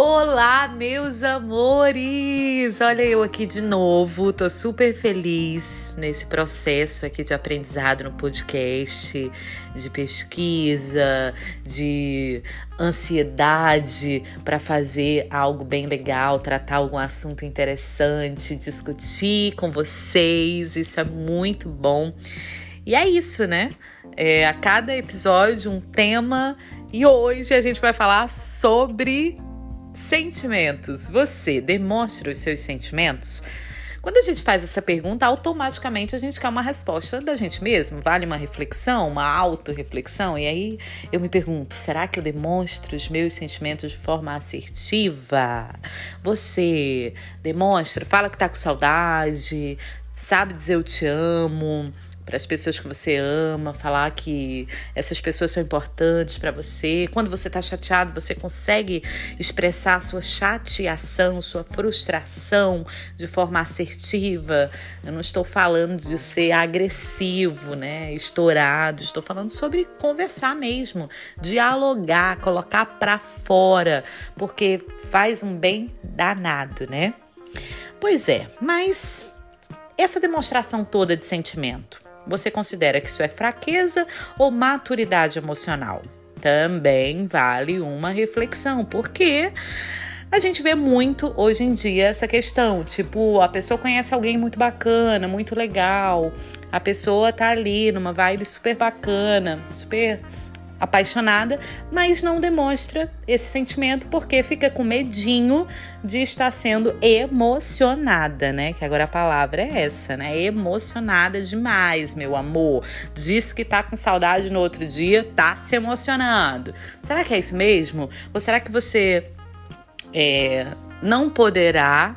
Olá, meus amores! Olha eu aqui de novo, tô super feliz nesse processo aqui de aprendizado no podcast, de pesquisa, de ansiedade para fazer algo bem legal, tratar algum assunto interessante, discutir com vocês. Isso é muito bom. E é isso, né? É, a cada episódio um tema e hoje a gente vai falar sobre Sentimentos. Você demonstra os seus sentimentos? Quando a gente faz essa pergunta, automaticamente a gente quer uma resposta da gente mesmo. Vale uma reflexão, uma autorreflexão? E aí eu me pergunto: será que eu demonstro os meus sentimentos de forma assertiva? Você demonstra, fala que tá com saudade, sabe dizer eu te amo, para as pessoas que você ama, falar que essas pessoas são importantes para você. Quando você está chateado, você consegue expressar sua chateação, sua frustração de forma assertiva. Eu não estou falando de ser agressivo, né, estourado. Estou falando sobre conversar mesmo, dialogar, colocar para fora, porque faz um bem danado, né? Pois é, mas essa demonstração toda de sentimento você considera que isso é fraqueza ou maturidade emocional? Também vale uma reflexão, porque a gente vê muito hoje em dia essa questão, tipo, a pessoa conhece alguém muito bacana, muito legal, a pessoa tá ali numa vibe super bacana, super apaixonada, mas não demonstra esse sentimento porque fica com medinho de estar sendo emocionada, né? Que agora a palavra é essa, né? Emocionada demais, meu amor. Diz que tá com saudade no outro dia, tá se emocionando. Será que é isso mesmo? Ou será que você é, não poderá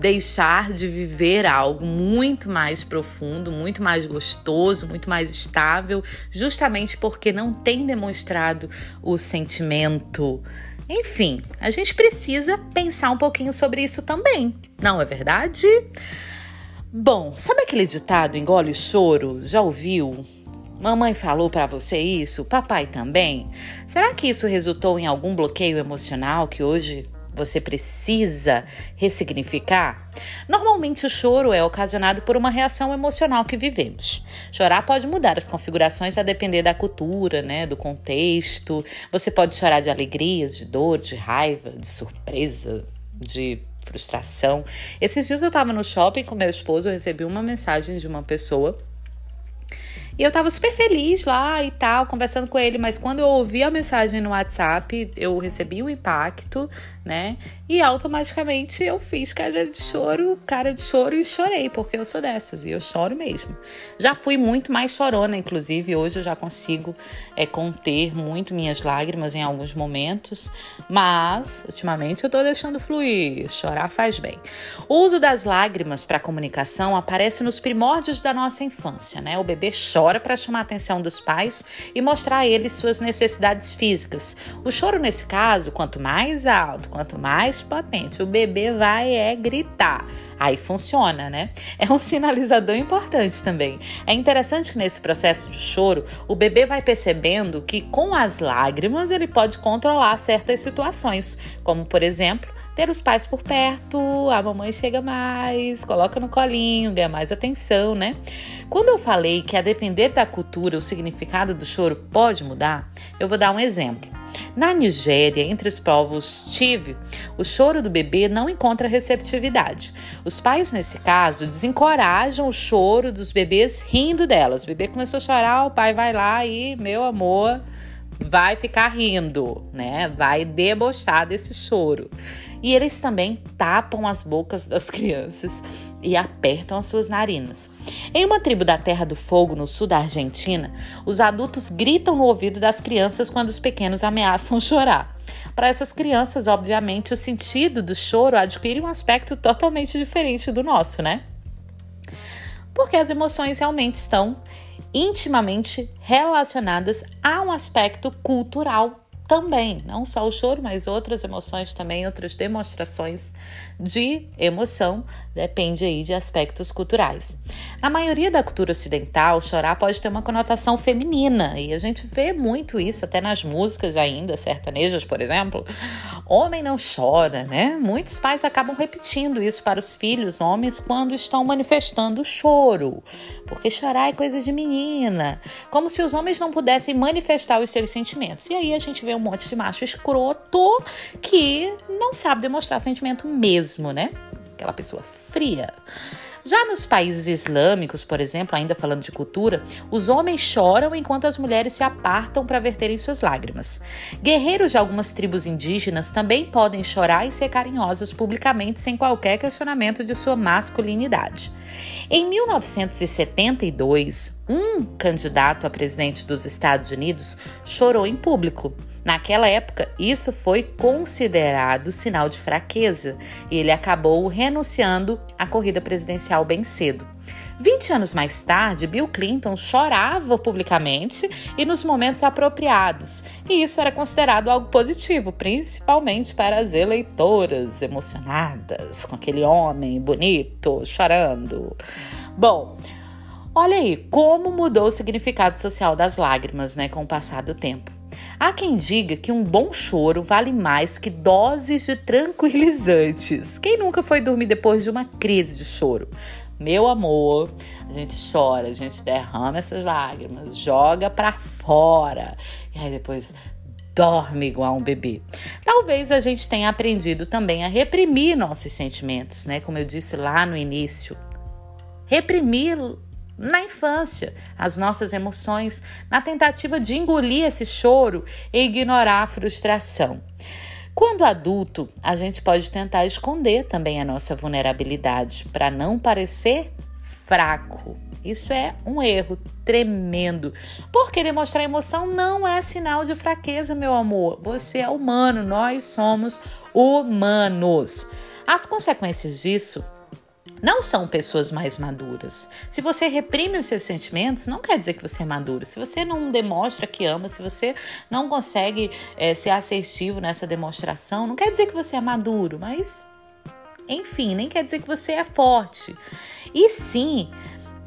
deixar de viver algo muito mais profundo, muito mais gostoso, muito mais estável, justamente porque não tem demonstrado o sentimento. Enfim, a gente precisa pensar um pouquinho sobre isso também, não é verdade? Bom, sabe aquele ditado engole o choro? Já ouviu? Mamãe falou para você isso? Papai também? Será que isso resultou em algum bloqueio emocional que hoje você precisa ressignificar? Normalmente o choro é ocasionado por uma reação emocional que vivemos. Chorar pode mudar as configurações a depender da cultura, né, do contexto. Você pode chorar de alegria, de dor, de raiva, de surpresa, de frustração. Esses dias eu estava no shopping com meu esposo, eu recebi uma mensagem de uma pessoa e eu tava super feliz lá e tal, conversando com ele, mas quando eu ouvi a mensagem no WhatsApp, eu recebi o um impacto, né? E automaticamente eu fiz cara de choro, cara de choro e chorei, porque eu sou dessas e eu choro mesmo. Já fui muito mais chorona, inclusive, hoje eu já consigo é, conter muito minhas lágrimas em alguns momentos, mas ultimamente eu tô deixando fluir, chorar faz bem. O uso das lágrimas para comunicação aparece nos primórdios da nossa infância, né? O bebê chora chora para chamar a atenção dos pais e mostrar a eles suas necessidades físicas. O choro, nesse caso, quanto mais alto, quanto mais potente, o bebê vai é gritar. Aí funciona, né? É um sinalizador importante também. É interessante que nesse processo de choro, o bebê vai percebendo que com as lágrimas ele pode controlar certas situações, como por exemplo, ter os pais por perto, a mamãe chega mais, coloca no colinho, ganha mais atenção, né? Quando eu falei que a depender da cultura o significado do choro pode mudar, eu vou dar um exemplo. Na Nigéria, entre os povos Tive, o choro do bebê não encontra receptividade. Os pais, nesse caso, desencorajam o choro dos bebês rindo delas. O bebê começou a chorar, o pai vai lá e, meu amor, vai ficar rindo, né? Vai debochar desse choro. E eles também tapam as bocas das crianças e apertam as suas narinas. Em uma tribo da Terra do Fogo, no sul da Argentina, os adultos gritam no ouvido das crianças quando os pequenos ameaçam chorar. Para essas crianças, obviamente, o sentido do choro adquire um aspecto totalmente diferente do nosso, né? Porque as emoções realmente estão intimamente relacionadas a um aspecto cultural também, não só o choro, mas outras emoções também, outras demonstrações de emoção, depende aí de aspectos culturais. Na maioria da cultura ocidental, chorar pode ter uma conotação feminina, e a gente vê muito isso até nas músicas ainda, sertanejas, por exemplo. Homem não chora, né? Muitos pais acabam repetindo isso para os filhos homens quando estão manifestando choro, porque chorar é coisa de menina, como se os homens não pudessem manifestar os seus sentimentos. E aí a gente vê um monte de macho escroto que não sabe demonstrar sentimento mesmo, né? Aquela pessoa fria. Já nos países islâmicos, por exemplo, ainda falando de cultura, os homens choram enquanto as mulheres se apartam para verterem suas lágrimas. Guerreiros de algumas tribos indígenas também podem chorar e ser carinhosos publicamente sem qualquer questionamento de sua masculinidade. Em 1972, um candidato a presidente dos Estados Unidos chorou em público. Naquela época, isso foi considerado sinal de fraqueza e ele acabou renunciando à corrida presidencial bem cedo. 20 anos mais tarde, Bill Clinton chorava publicamente e nos momentos apropriados, e isso era considerado algo positivo, principalmente para as eleitoras emocionadas com aquele homem bonito chorando. Bom, olha aí como mudou o significado social das lágrimas, né, com o passar do tempo. Há quem diga que um bom choro vale mais que doses de tranquilizantes. Quem nunca foi dormir depois de uma crise de choro? Meu amor, a gente chora, a gente derrama essas lágrimas, joga para fora. E aí depois dorme igual um bebê. Talvez a gente tenha aprendido também a reprimir nossos sentimentos, né? Como eu disse lá no início. Reprimir na infância as nossas emoções, na tentativa de engolir esse choro e ignorar a frustração. Quando adulto, a gente pode tentar esconder também a nossa vulnerabilidade para não parecer fraco. Isso é um erro tremendo. Porque demonstrar emoção não é sinal de fraqueza, meu amor. Você é humano, nós somos humanos. As consequências disso não são pessoas mais maduras. Se você reprime os seus sentimentos, não quer dizer que você é maduro. Se você não demonstra que ama, se você não consegue é, ser assertivo nessa demonstração, não quer dizer que você é maduro, mas enfim, nem quer dizer que você é forte. E sim,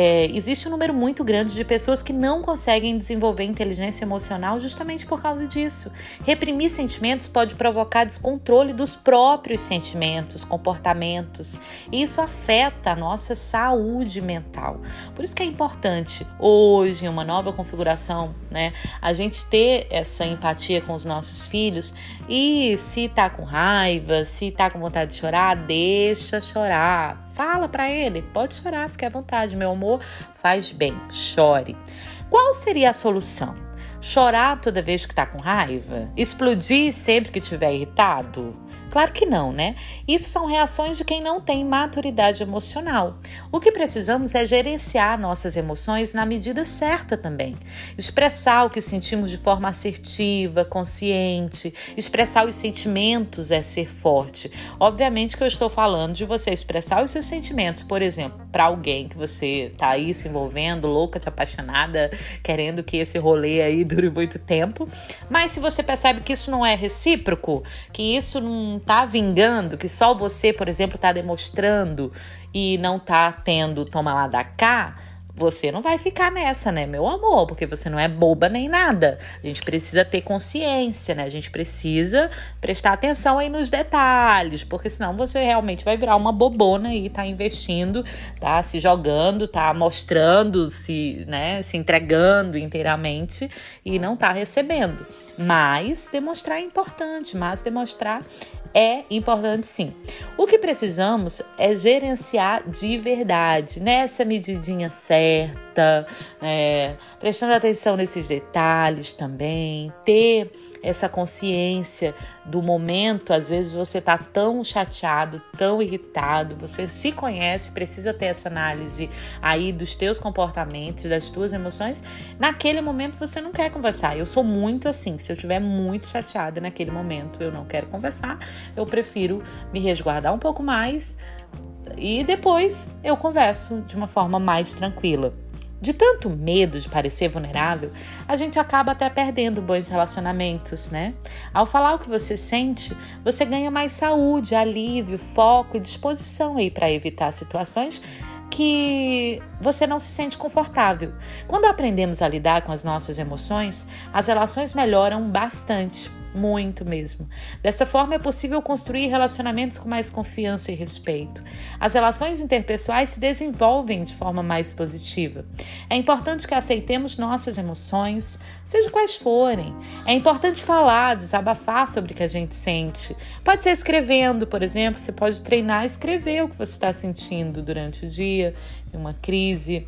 é, existe um número muito grande de pessoas que não conseguem desenvolver inteligência emocional justamente por causa disso. Reprimir sentimentos pode provocar descontrole dos próprios sentimentos, comportamentos, e isso afeta a nossa saúde mental. Por isso que é importante hoje, em uma nova configuração, né, a gente ter essa empatia com os nossos filhos e se tá com raiva, se tá com vontade de chorar, deixa chorar Fala para ele, pode chorar, fique à vontade, meu amor, faz bem, chore. Qual seria a solução? Chorar toda vez que tá com raiva? Explodir sempre que estiver irritado? Claro que não, né? Isso são reações de quem não tem maturidade emocional. O que precisamos é gerenciar nossas emoções na medida certa também. Expressar o que sentimos de forma assertiva, consciente. Expressar os sentimentos é ser forte. Obviamente que eu estou falando de você expressar os seus sentimentos, por exemplo, para alguém que você tá aí se envolvendo, louca, te apaixonada, querendo que esse rolê aí dure muito tempo. Mas se você percebe que isso não é recíproco, que isso não tá vingando, que só você, por exemplo, tá demonstrando e não tá tendo toma lá da cá, você não vai ficar nessa, né, meu amor? Porque você não é boba nem nada. A gente precisa ter consciência, né? A gente precisa prestar atenção aí nos detalhes, porque senão você realmente vai virar uma bobona e tá investindo, tá se jogando, tá mostrando, se, né, se entregando inteiramente e não tá recebendo. Mas demonstrar é importante, mas demonstrar é importante sim. O que precisamos é gerenciar de verdade, nessa medidinha certa, é, prestando atenção nesses detalhes também, ter essa consciência do momento. Às vezes você tá tão chateado, tão irritado, você se conhece, precisa ter essa análise aí dos teus comportamentos, das tuas emoções. Naquele momento você não quer conversar. Eu sou muito assim, se eu estiver muito chateada naquele momento, eu não quero conversar, eu prefiro me resguardar um pouco mais e depois eu converso de uma forma mais tranquila. De tanto medo de parecer vulnerável, a gente acaba até perdendo bons relacionamentos, né? Ao falar o que você sente, você ganha mais saúde, alívio, foco e disposição aí para evitar situações que você não se sente confortável. Quando aprendemos a lidar com as nossas emoções, as relações melhoram bastante muito mesmo. Dessa forma, é possível construir relacionamentos com mais confiança e respeito. As relações interpessoais se desenvolvem de forma mais positiva. É importante que aceitemos nossas emoções, seja quais forem. É importante falar, desabafar sobre o que a gente sente. Pode ser escrevendo, por exemplo, você pode treinar a escrever o que você está sentindo durante o dia, em uma crise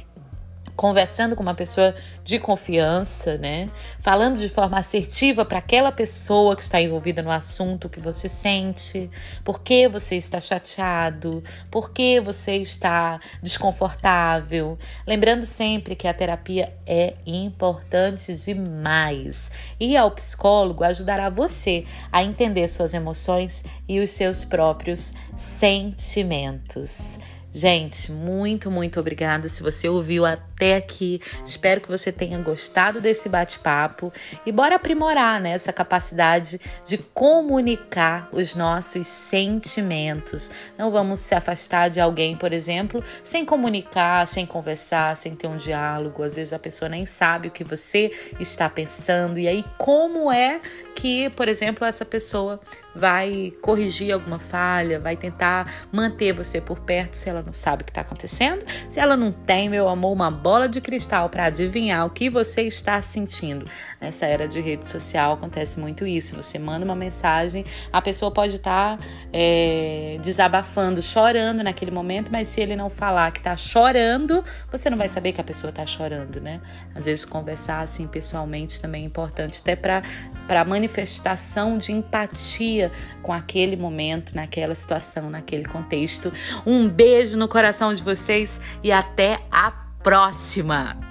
conversando com uma pessoa de confiança, né? Falando de forma assertiva para aquela pessoa que está envolvida no assunto que você sente, por que você está chateado, por que você está desconfortável. Lembrando sempre que a terapia é importante demais. E ao psicólogo ajudará você a entender suas emoções e os seus próprios sentimentos. Gente, muito, muito obrigada se você ouviu até aqui. Espero que você tenha gostado desse bate-papo e bora aprimorar né, essa capacidade de comunicar os nossos sentimentos. Não vamos se afastar de alguém, por exemplo, sem comunicar, sem conversar, sem ter um diálogo. Às vezes a pessoa nem sabe o que você está pensando. E aí, como é que, por exemplo, essa pessoa vai corrigir alguma falha, vai tentar manter você por perto se ela não sabe o que está acontecendo, se ela não tem, meu amor, uma bola de cristal para adivinhar o que você está sentindo. Nessa era de rede social acontece muito isso. Você manda uma mensagem, a pessoa pode estar tá, é, desabafando, chorando naquele momento, mas se ele não falar que está chorando, você não vai saber que a pessoa está chorando, né? Às vezes conversar assim pessoalmente também é importante, até para manifestação de empatia com aquele momento, naquela situação, naquele contexto. Um beijo no coração de vocês e até a próxima!